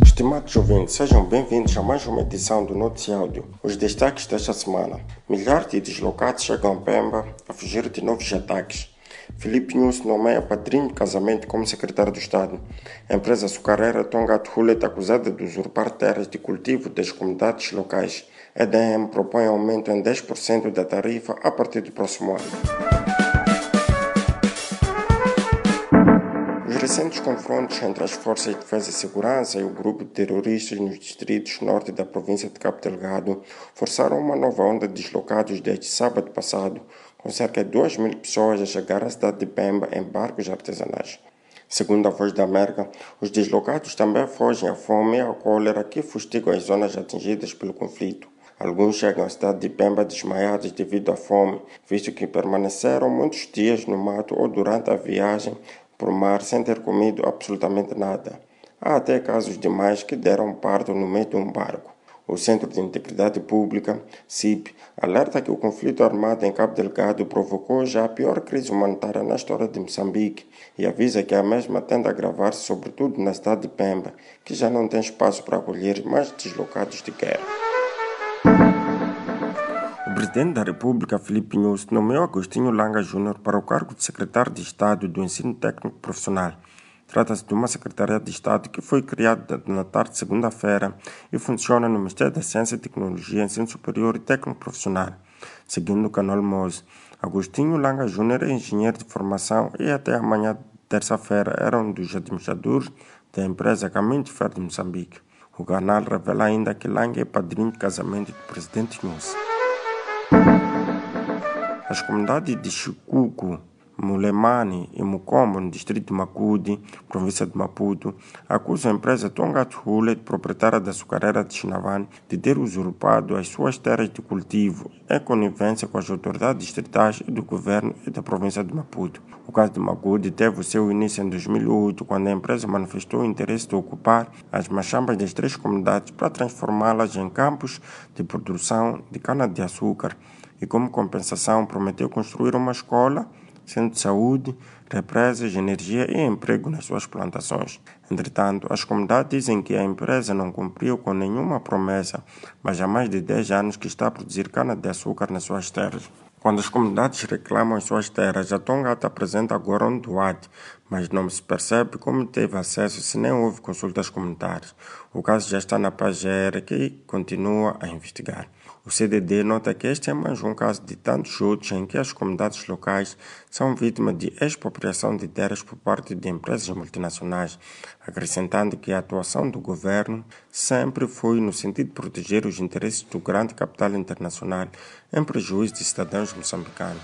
Estimados ouvintes, sejam bem-vindos a mais uma edição do Notícia Áudio. Os destaques desta semana. Milhares de deslocados chegam a Pemba a fugir de novos ataques. Felipe Nunes nomeia padrinho de casamento como secretário do Estado. A empresa açucareira Tonga Hulet acusada de usurpar terras de cultivo das comunidades locais. A propõe aumento em 10% da tarifa a partir do próximo ano. Recentes confrontos entre as Forças de Defesa e Segurança e o grupo de terroristas nos distritos norte da província de Cabo Delgado forçaram uma nova onda de deslocados desde sábado passado, com cerca de 2 mil pessoas a chegar à cidade de Pemba em barcos artesanais. Segundo a Voz da América, os deslocados também fogem à fome e à cólera que fustigam as zonas atingidas pelo conflito. Alguns chegam à cidade de Pemba desmaiados devido à fome, visto que permaneceram muitos dias no mato ou durante a viagem por mar sem ter comido absolutamente nada. Há até casos de mães que deram parto no meio de um barco. O Centro de Integridade Pública, CIP, alerta que o conflito armado em Cabo Delgado provocou já a pior crise humanitária na história de Moçambique e avisa que a mesma tende a agravar-se sobretudo na cidade de Pemba, que já não tem espaço para acolher mais deslocados de guerra. Presidente da República, Filipe Nunes, nomeou Agostinho Langa Júnior para o cargo de secretário de Estado do Ensino Técnico Profissional. Trata-se de uma secretaria de Estado que foi criada na tarde de segunda-feira e funciona no Ministério da Ciência e Tecnologia, Ensino Superior e Técnico Profissional. Seguindo o canal MOS, Agostinho Langa Júnior é engenheiro de formação e até amanhã, terça-feira, era um dos administradores da empresa Caminho de Ferro de Moçambique. O canal revela ainda que Langa é padrinho de casamento do presidente Nunes. As comunidades de Chicuco, Mulemani e Mukombo, no distrito de Macude, província de Maputo, acusam a empresa Tonga Tshule, proprietária da açucareira de Chinavane, de ter usurpado as suas terras de cultivo em conivência com as autoridades distritais e do governo e da província de Maputo. O caso de Macude teve o seu início em 2008, quando a empresa manifestou o interesse de ocupar as machambas das três comunidades para transformá-las em campos de produção de cana-de-açúcar e, como compensação, prometeu construir uma escola, centro de saúde, represas, energia e emprego nas suas plantações. Entretanto, as comunidades dizem que a empresa não cumpriu com nenhuma promessa, mas há mais de 10 anos que está a produzir cana-de-açúcar nas suas terras. Quando as comunidades reclamam as suas terras, a Tongata apresenta agora um doate, mas não se percebe como teve acesso se nem houve consultas comunitárias. O caso já está na PAGER, que continua a investigar. O CDD nota que este é mais um caso de tantos outros em que as comunidades locais são vítimas de expropriação de terras por parte de empresas multinacionais, acrescentando que a atuação do governo sempre foi no sentido de proteger os interesses do grande capital internacional em prejuízo de cidadãos moçambicanos.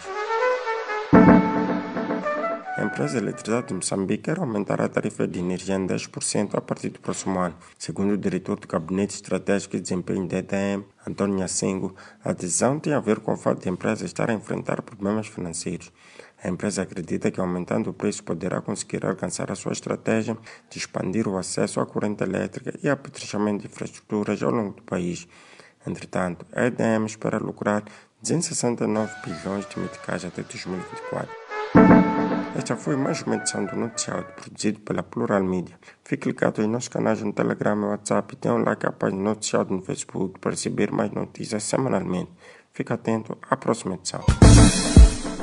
Empresa Eletricidade de Moçambique quer aumentar a tarifa de energia em 10% a partir do próximo ano. Segundo o diretor do Gabinete Estratégico e Desempenho da EDM, Antônio Yacingo, a decisão tem a ver com o fato de a empresa estar a enfrentar problemas financeiros. A empresa acredita que aumentando o preço poderá conseguir alcançar a sua estratégia de expandir o acesso à corrente elétrica e apetrechamento de infraestruturas ao longo do país. Entretanto, a EDM espera lucrar 269 bilhões de meticais até 2024. Esta foi mais uma edição do Noticiário produzido pela Plural Media. Fique ligado em nossos canais no Telegram e WhatsApp e tenha um like à página Noticiário no Facebook para receber mais notícias semanalmente. Fique atento à próxima edição.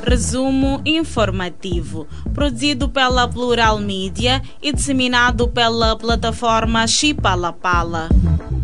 Resumo informativo, produzido pela Plural Media e disseminado pela plataforma Chipalapala. Pala.